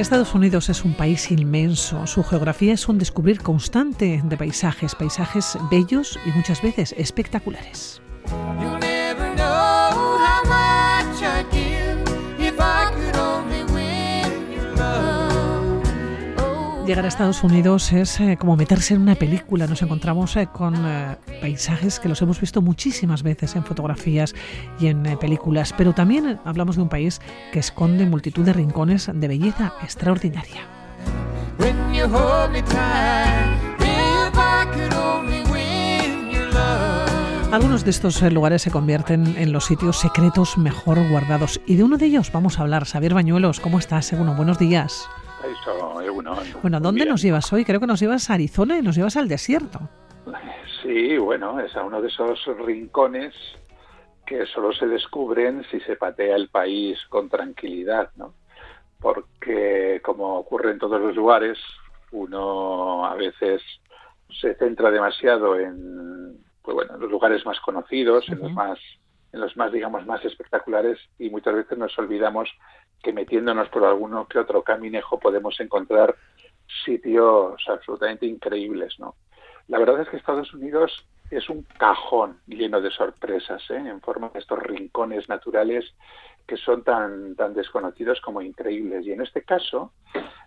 Estados Unidos es un país inmenso. Su geografía es un descubrir constante de paisajes, paisajes bellos y muchas veces espectaculares. Llegar a Estados Unidos es eh, como meterse en una película. Nos encontramos eh, con eh, paisajes que los hemos visto muchísimas veces en fotografías y en películas, pero también hablamos de un país que esconde multitud de rincones de belleza extraordinaria. Algunos de estos lugares se convierten en los sitios secretos mejor guardados y de uno de ellos vamos a hablar. Xavier Bañuelos, ¿cómo estás? Según buenos días. Bueno, ¿a dónde nos llevas hoy? Creo que nos llevas a Arizona y nos llevas al desierto. Sí, bueno, es a uno de esos rincones que solo se descubren si se patea el país con tranquilidad, ¿no? Porque, como ocurre en todos los lugares, uno a veces se centra demasiado en, pues bueno, los lugares más conocidos, en los más en los más, digamos, más espectaculares y muchas veces nos olvidamos que metiéndonos por alguno que otro caminejo podemos encontrar sitios absolutamente increíbles, ¿no? La verdad es que Estados Unidos es un cajón lleno de sorpresas, ¿eh? en forma de estos rincones naturales que son tan, tan desconocidos como increíbles. Y en este caso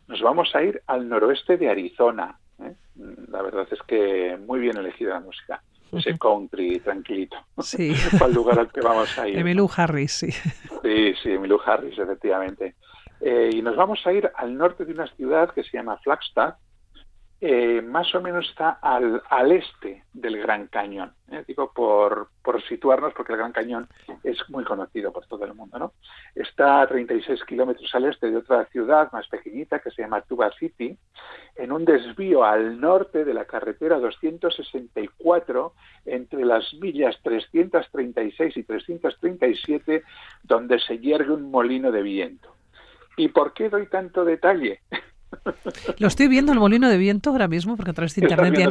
nos vamos a ir al noroeste de Arizona. ¿eh? La verdad es que muy bien elegida la música ese country tranquilito. Sí. Para el lugar al que vamos a ir. Emilio Harris, sí. Sí, sí, Emilio Harris, efectivamente. Eh, y nos vamos a ir al norte de una ciudad que se llama Flagstaff, eh, más o menos está al, este del Gran Cañón. ¿eh? Digo, por, por situarnos, porque el Gran Cañón es muy conocido por todo el mundo. ¿no? Está a 36 kilómetros al este de otra ciudad más pequeñita que se llama Tuba City, en un desvío al norte de la carretera 264 entre las millas 336 y 337, donde se hiergue un molino de viento. ¿Y por qué doy tanto detalle? Lo estoy viendo el molino de viento ahora mismo, porque a través de internet ya,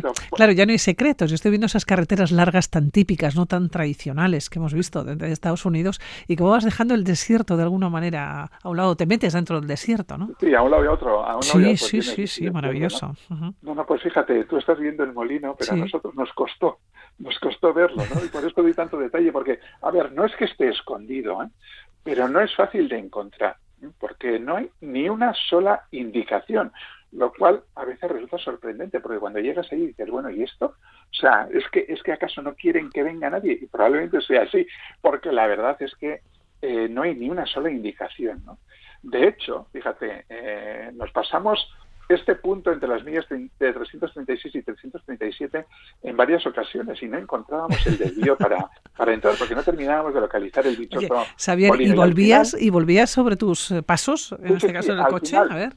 no, claro, ya no hay secretos. Yo estoy viendo esas carreteras largas tan típicas, no tan tradicionales que hemos visto de, Estados Unidos y como vas dejando el desierto de alguna manera a un lado, te metes dentro del desierto, ¿no? Sí, a un lado y a otro. sí, sí, sí, sí, maravilloso. ¿no? ¿no? pues fíjate, tú estás viendo el molino, pero a nosotros nos costó, nos costó verlo, ¿no? Y por eso doy tanto detalle, porque, a ver, no es que esté escondido, ¿eh? pero no es fácil de encontrar porque no hay ni una sola indicación, lo cual a veces resulta sorprendente, porque cuando llegas ahí dices, bueno, ¿y esto? O sea, es que, es que acaso no quieren que venga nadie, y probablemente sea así, porque la verdad es que eh, no hay ni una sola indicación, ¿no? De hecho, fíjate, eh, nos pasamos este punto entre las millas de 336 y 337 en varias ocasiones y no encontrábamos el desvío para, para entrar porque no terminábamos de localizar el bicho. ¿y volvías, ¿y volvías sobre tus eh, pasos, en este caso en el coche? a ver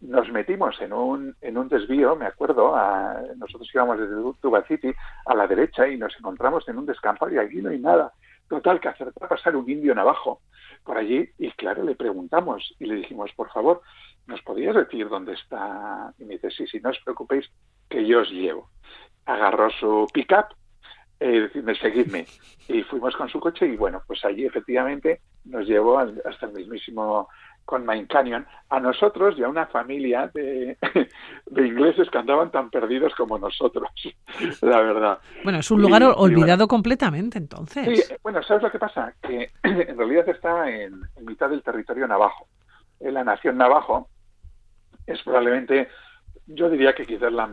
nos metimos en un, en un desvío, me acuerdo, a, nosotros íbamos desde Tuba City a la derecha y nos encontramos en un descampado y allí no hay nada. Total, que acertó a pasar un indio navajo por allí y claro, le preguntamos y le dijimos, por favor, ¿nos podías decir dónde está? Y me dice, sí, sí, no os preocupéis, que yo os llevo. Agarró su pick-up y decirme, seguidme. Y fuimos con su coche y bueno, pues allí efectivamente nos llevó hasta el mismísimo con Main Canyon, a nosotros y a una familia de, de, ingleses que andaban tan perdidos como nosotros, la verdad. Bueno, es un lugar olvidado completamente entonces. Sí, bueno, ¿sabes lo que pasa? Que en realidad está en, en mitad del territorio navajo. La nación navajo es probablemente, yo diría que quizás la,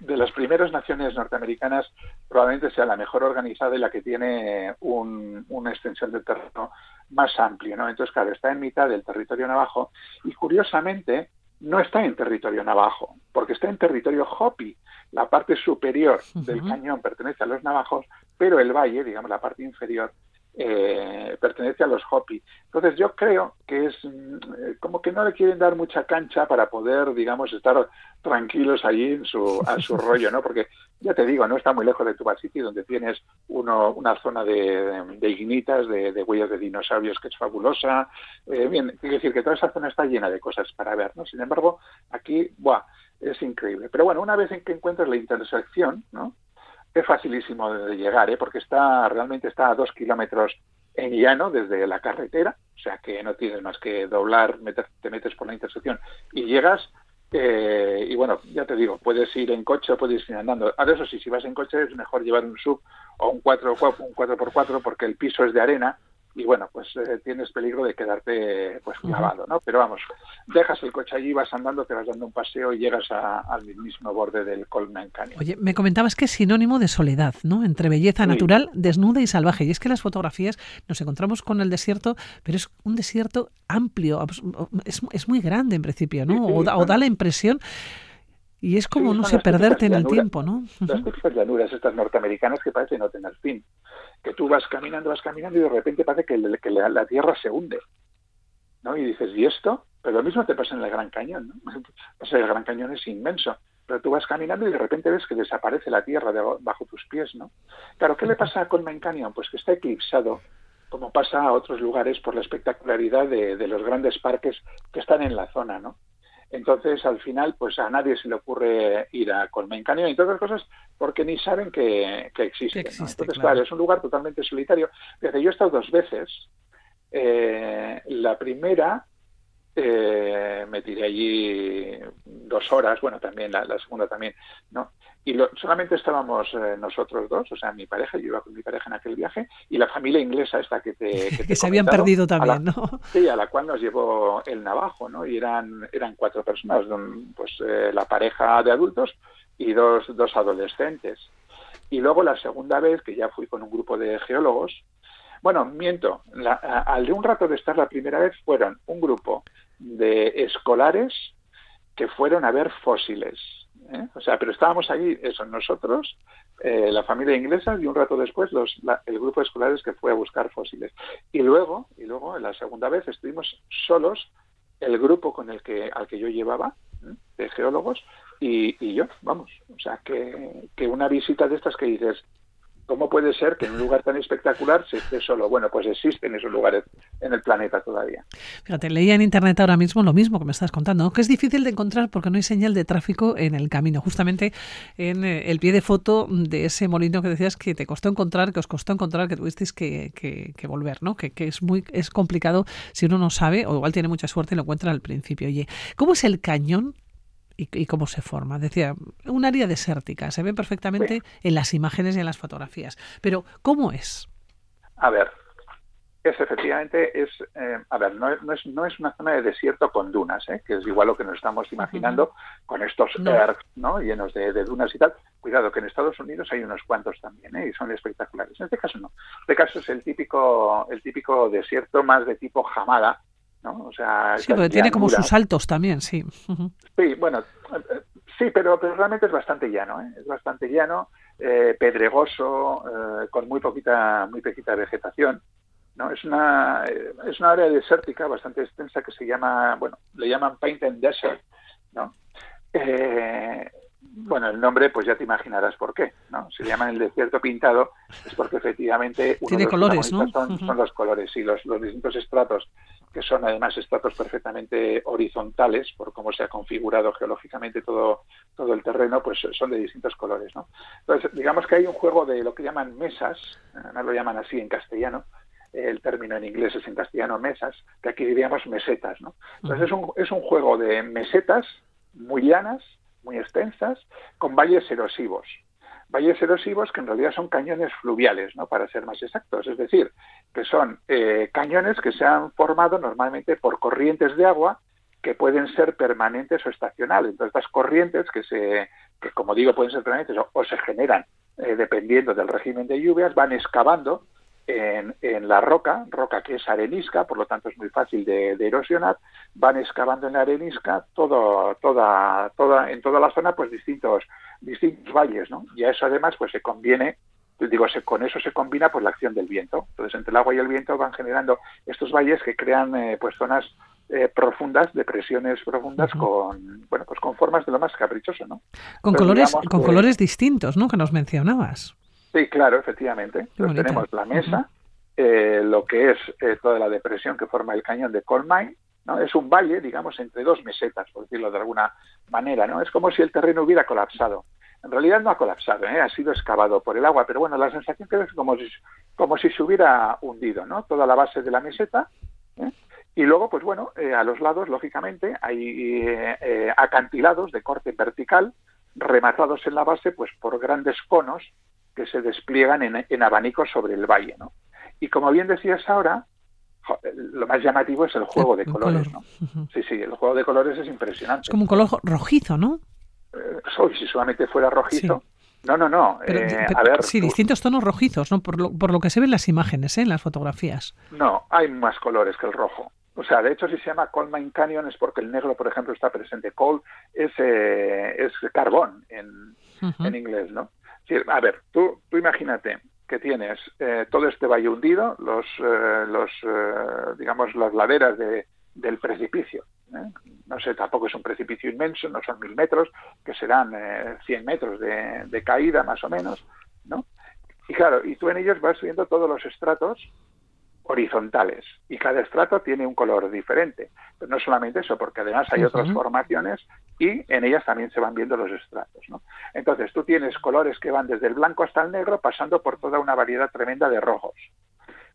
de las primeras naciones norteamericanas probablemente sea la mejor organizada y la que tiene una extensión de terreno más amplio, ¿no? Entonces, claro, está en mitad del territorio navajo y curiosamente no está en territorio navajo, porque está en territorio Hopi. La parte superior del cañón pertenece a los navajos, pero el valle, digamos la parte inferior, eh, pertenece a los Hopi. Entonces yo creo que es mm, como que no le quieren dar mucha cancha para poder, digamos, estar tranquilos allí en su, a su rollo, ¿no? Porque ya te digo, no está muy lejos de Tuba City, donde tienes uno, una zona de, de ignitas, de, huellas de dinosaurios que es fabulosa. Eh, bien, quiero decir que toda esa zona está llena de cosas para ver, ¿no? Sin embargo, aquí, ¡buah! Es increíble. Pero bueno, una vez en que encuentras la intersección, ¿no? Es facilísimo de llegar, ¿eh? porque está realmente está a dos kilómetros en llano desde la carretera o sea que no tienes más que doblar, te metes por la intersección y llegas. Eh, y bueno, ya te digo, puedes ir en coche o puedes ir andando. Ahora, eso sí, si vas en coche es mejor llevar un sub o un 4, un 4x4 porque el piso es de arena y bueno, pues eh, tienes peligro de quedarte pues clavado, ¿no? Pero vamos, dejas el coche allí, vas andando, te vas dando un paseo y llegas al mismo borde del Coleman Canyon. Oye, me comentabas que es sinónimo de soledad, ¿no? Entre belleza natural, desnuda y salvaje. Y es que las fotografías nos encontramos con el desierto, pero es un desierto amplio, es, es muy grande en principio, ¿no? o, da, o da la impresión y es como, no sé, perderte en el tiempo, ¿no? Las típicas llanuras estas norteamericanas que parece no tener fin. Que tú vas caminando, vas caminando y de repente parece que, la, tierra se hunde. ¿no? Y dices, ¿y esto? Pero lo mismo te pasa en el Gran Cañón. ¿no? O sea, el Gran Cañón es inmenso. Pero tú vas caminando y de repente ves que desaparece la tierra bajo tus pies, ¿no? Claro, ¿qué le pasa con Main Canyon? Pues que está eclipsado, como pasa a otros lugares, por la espectacularidad de, de los grandes parques que están en la zona, ¿no? Entonces, al final, pues a nadie se le ocurre ir a Canyon y todas las cosas porque ni saben que, que existe. Entonces, claro. es un lugar totalmente solitario. Fíjate, yo he estado dos veces. Eh, la primera eh, me tiré allí dos horas, bueno, también la, la segunda también, ¿no? Y solamente estábamos eh, nosotros dos, o sea, mi pareja, yo iba con mi pareja en aquel viaje, y la familia inglesa esta que te... Que, se habían perdido también, ¿no? Sí, a la cual nos llevó el navajo, ¿no? Y eran, eran cuatro personas, pues eh, la pareja de adultos y dos, dos adolescentes. Y luego la segunda vez, que ya fui con un grupo de geólogos, bueno, miento, al de un rato de estar la primera vez fueron un grupo de escolares que fueron a ver fósiles ¿eh? O sea, pero estábamos allí, eso, nosotros, eh, la familia inglesa y un rato después los, el grupo de escolares que fue a buscar fósiles. Y luego, y luego, en la segunda vez estuvimos solos, el grupo con el que, al que yo llevaba, ¿eh? de geólogos, y, y, yo, vamos. O sea, que, que una visita de estas que dices, ¿Cómo puede ser que en un lugar tan espectacular se esté solo? Bueno, pues existen esos lugares en el planeta todavía. Fíjate, leía en internet ahora mismo lo mismo que me estás contando, que es difícil de encontrar porque no hay señal de tráfico en el camino. Justamente en eh, el pie de foto de ese molino que decías que te costó encontrar, que os costó encontrar, que tuvisteis que, que, volver, ¿no? Que, que, es muy es complicado si uno no sabe, o igual tiene mucha suerte y lo encuentra al principio. Oye, ¿cómo es el cañón y, cómo se forma. Decía, un área desértica, se ve perfectamente en las imágenes y en las fotografías. Pero, ¿cómo es? A ver, es efectivamente, es, eh, a ver, no, no, es, no es una zona de desierto con dunas, ¿eh? que es igual lo que nos estamos imaginando con estos no. ¿no? llenos de, dunas y tal. Cuidado, que en Estados Unidos hay unos cuantos también, ¿eh? y son espectaculares. En este caso no. En este caso es el típico, el típico desierto más de tipo jamada, o sea, sí, porque tiene como sus saltos también, sí. Sí, bueno, eh, sí, pero, pero, realmente es bastante llano, ¿eh? es bastante llano, eh, pedregoso, eh, con muy poquita, muy poquita vegetación. ¿no? Es una, es una área desértica bastante extensa que se llama, bueno, le llaman Painted Desert, ¿no? Bueno, el nombre, pues ya te imaginarás por qué, ¿no? Se llama el desierto pintado, es porque efectivamente uno Tiene colores, ¿no? son, son, los colores y los, los distintos estratos que son además estratos perfectamente horizontales por cómo se ha configurado geológicamente todo, todo el terreno, pues son de distintos colores. ¿no? Entonces, digamos que hay un juego de lo que llaman mesas, no lo llaman así en castellano, el término en inglés es en castellano mesas, que aquí diríamos mesetas. ¿no? Entonces, es un, es un juego de mesetas muy llanas, muy extensas, con valles erosivos valles erosivos que en realidad son cañones fluviales, ¿no? para ser más exactos, es decir, que son eh, cañones que se han formado normalmente por corrientes de agua que pueden ser permanentes o estacionales. Entonces, estas corrientes que, se, que como digo, pueden ser permanentes o, se generan eh, dependiendo del régimen de lluvias, van excavando en, en, la roca, roca que es arenisca, por lo tanto es muy fácil de, erosionar, van excavando en la arenisca todo, toda, toda, en toda la zona pues distintos, distintos valles, ¿no? Y a eso además pues se conviene, digo, se, con eso se combina pues la acción del viento. Entonces entre el agua y el viento van generando estos valles que crean eh, pues zonas eh, profundas, depresiones profundas con bueno pues con formas de lo más caprichoso, ¿no? Con colores, con colores distintos, ¿no? Que nos mencionabas. Sí, claro, efectivamente. Entonces tenemos la mesa, eh, lo que es eh, toda la depresión que forma el cañón de Coal Mine, ¿no? Es un valle, digamos, entre dos mesetas, por decirlo de alguna manera, ¿no? Es como si el terreno hubiera colapsado. En realidad no ha colapsado, ¿eh? ha sido excavado por el agua, pero bueno, la sensación que es como si, como si se hubiera hundido, ¿no? Toda la base de la meseta ¿eh? Y luego, pues bueno, a los lados, lógicamente, hay acantilados de corte vertical, rematados en la base pues por grandes conos que se despliegan en, en abanicos sobre el valle. ¿no? Y como bien decías ahora, lo más llamativo es el juego de colores. ¿no? Sí, sí, el juego de colores es impresionante. Es como un color rojizo, ¿no? si solamente fuera rojizo. No, no, no. Eh, a ver, sí, distintos tonos rojizos, ¿no? Por lo, por lo que se ve en las imágenes, ¿eh? en las fotografías. No, hay más colores que el rojo. O sea, de hecho, si se llama Coal Mine Canyon es porque el negro, por ejemplo, está presente. Coal es, eh, es carbón en, en inglés, ¿no? A ver, tú, imagínate que tienes eh, todo este valle hundido, los, los digamos, las laderas de, del precipicio, ¿eh? No sé, tampoco es un precipicio inmenso, no son mil metros, que serán eh, 100 metros de, caída más o menos, ¿no? Y claro, y tú en ellos vas viendo todos los estratos horizontales y cada estrato tiene un color diferente. Pero no solamente eso, porque además hay otras formaciones y en ellas también se van viendo los estratos. ¿no? Entonces tú tienes colores que van desde el blanco hasta el negro pasando por toda una variedad tremenda de rojos.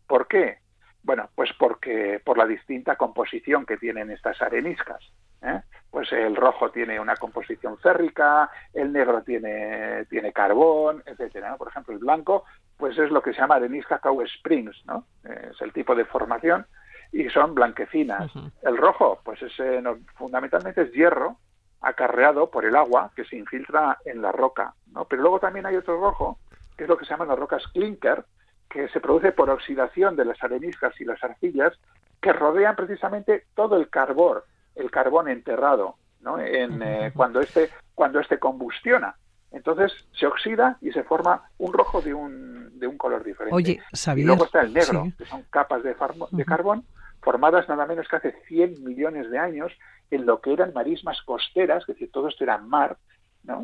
¿Por qué? Bueno, pues porque por la distinta composición que tienen estas areniscas. ¿eh? Pues el rojo tiene una composición férrica, el negro tiene, tiene carbón, etcétera. Por ejemplo, el blanco, pues es lo que se llama arenisca Cow Springs, ¿no? Es el tipo de formación y son blanquecinas. El rojo, pues es, eh, fundamentalmente es hierro acarreado por el agua que se infiltra en la roca, ¿no? Pero luego también hay otro rojo, que es lo que se llaman las rocas clinker, que se produce por oxidación de las areniscas y las arcillas que rodean precisamente todo el carbón, el carbón enterrado, ¿no? En, eh, cuando este cuando este combustiona. Entonces se oxida y se forma un rojo de un, de un color diferente. Oye, Y luego está el negro, que son capas de, de carbón formadas nada menos que hace 100 millones de años en lo que eran marismas costeras, es decir, todo esto era mar,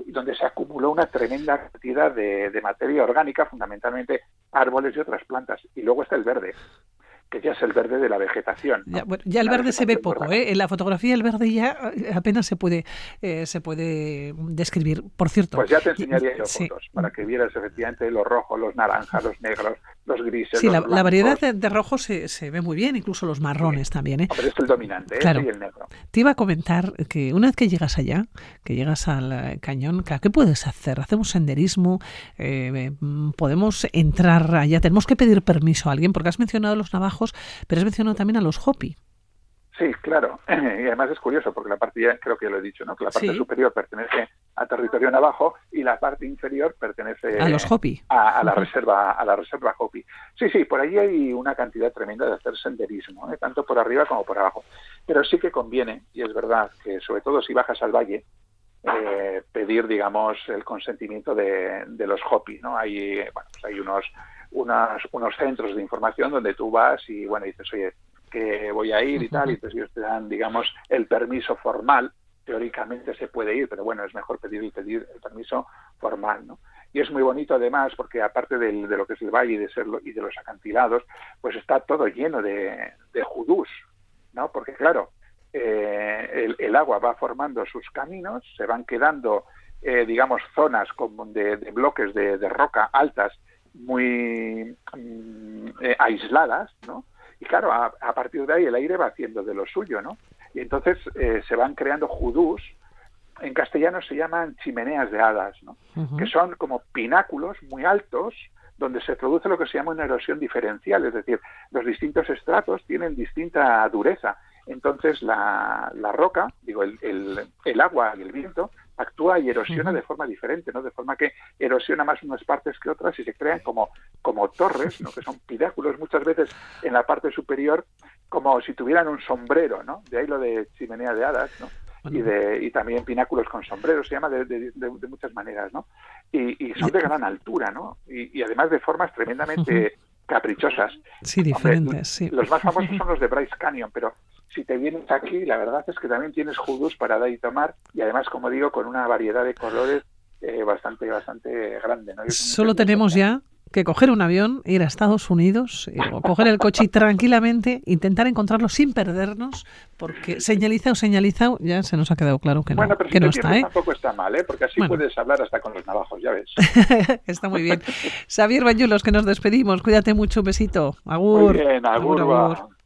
y donde se acumuló una tremenda cantidad de, de materia orgánica, fundamentalmente árboles y otras plantas. Y luego está el verde, que ya es el verde de la vegetación. Ya, el verde se ve poco, ¿eh? En la fotografía el verde ya eh, apenas se puede eh, se puede describir. Por cierto. Pues ya te enseñaría yo fotos para que vieras efectivamente los rojos, los naranjas, los negros, los grises. Sí, la, variedad de, rojos se, se, ve muy bien, incluso los marrones también, ¿eh? Pero es el dominante, ¿eh? Claro. el negro. Te iba a comentar que una vez que llegas allá, que llegas al cañón, ¿qué puedes hacer? ¿Hacemos senderismo? ¿Podemos entrar allá? ¿Tenemos que pedir permiso a alguien? Porque has mencionado los navajos pero has mencionado también a los Hopi. Sí, claro. Y además es curioso porque la parte, ya, creo que ya lo he dicho, ¿no? que la parte superior pertenece a territorio navajo y la parte inferior pertenece a los Hopi. A, la reserva, a la reserva Hopi. Sí, sí, por allí hay una cantidad tremenda de hacer senderismo, ¿eh? tanto por arriba como por abajo. Pero sí que conviene, y es verdad, que sobre todo si bajas al valle, eh, pedir, digamos, el consentimiento de, de los Hopi, ¿no? Hay, bueno, pues hay unos unas, unos centros de información donde tú vas y bueno dices oye que voy a ir y tal y entonces ellos te dan digamos el permiso formal teóricamente se puede ir pero bueno es mejor pedir y pedir el permiso formal no y es muy bonito además porque aparte de lo que es el valle y de serlo y de los acantilados pues está todo lleno de, judús no porque claro eh, el, agua va formando sus caminos se van quedando eh, digamos zonas como de, bloques de, roca altas muy mm, eh, aisladas, ¿no? Y claro, a, partir de ahí el aire va haciendo de lo suyo, ¿no? Y entonces eh, se van creando judús, en castellano se llaman chimeneas de hadas, ¿no? Que son como pináculos muy altos donde se produce lo que se llama una erosión diferencial, es decir, los distintos estratos tienen distinta dureza. Entonces la, la roca, digo, el, el, el agua y el viento actúa y erosiona de forma diferente, ¿no? De forma que erosiona más unas partes que otras y se crean como, como torres, ¿no? Que son pináculos muchas veces en la parte superior como si tuvieran un sombrero, ¿no? De ahí lo de chimenea de hadas, ¿no? Y, de, y también pináculos con sombrero, se llama de, de, de, muchas maneras, ¿no? Y, y, son de gran altura, ¿no? Y, y además de formas tremendamente caprichosas. Sí, diferentes, sí. Los más famosos son los de Bryce Canyon, pero si te vienes aquí, la verdad es que también tienes jugos para dar y tomar y además, como digo, con una variedad de colores eh, bastante, bastante grande. Solo tenemos ya que coger un avión, ir a Estados Unidos, eh, o coger el coche y tranquilamente intentar encontrarlo sin perdernos, porque señalizado, señalizado, ya se nos ha quedado claro que no, bueno, pero que no está. ¿eh? Tampoco está mal, ¿eh? porque así puedes hablar hasta con los navajos, ya ves. está muy bien. Xavier Bañuelos, que nos despedimos. Cuídate mucho, un besito. Agur. Muy bien, agur. agur, agur.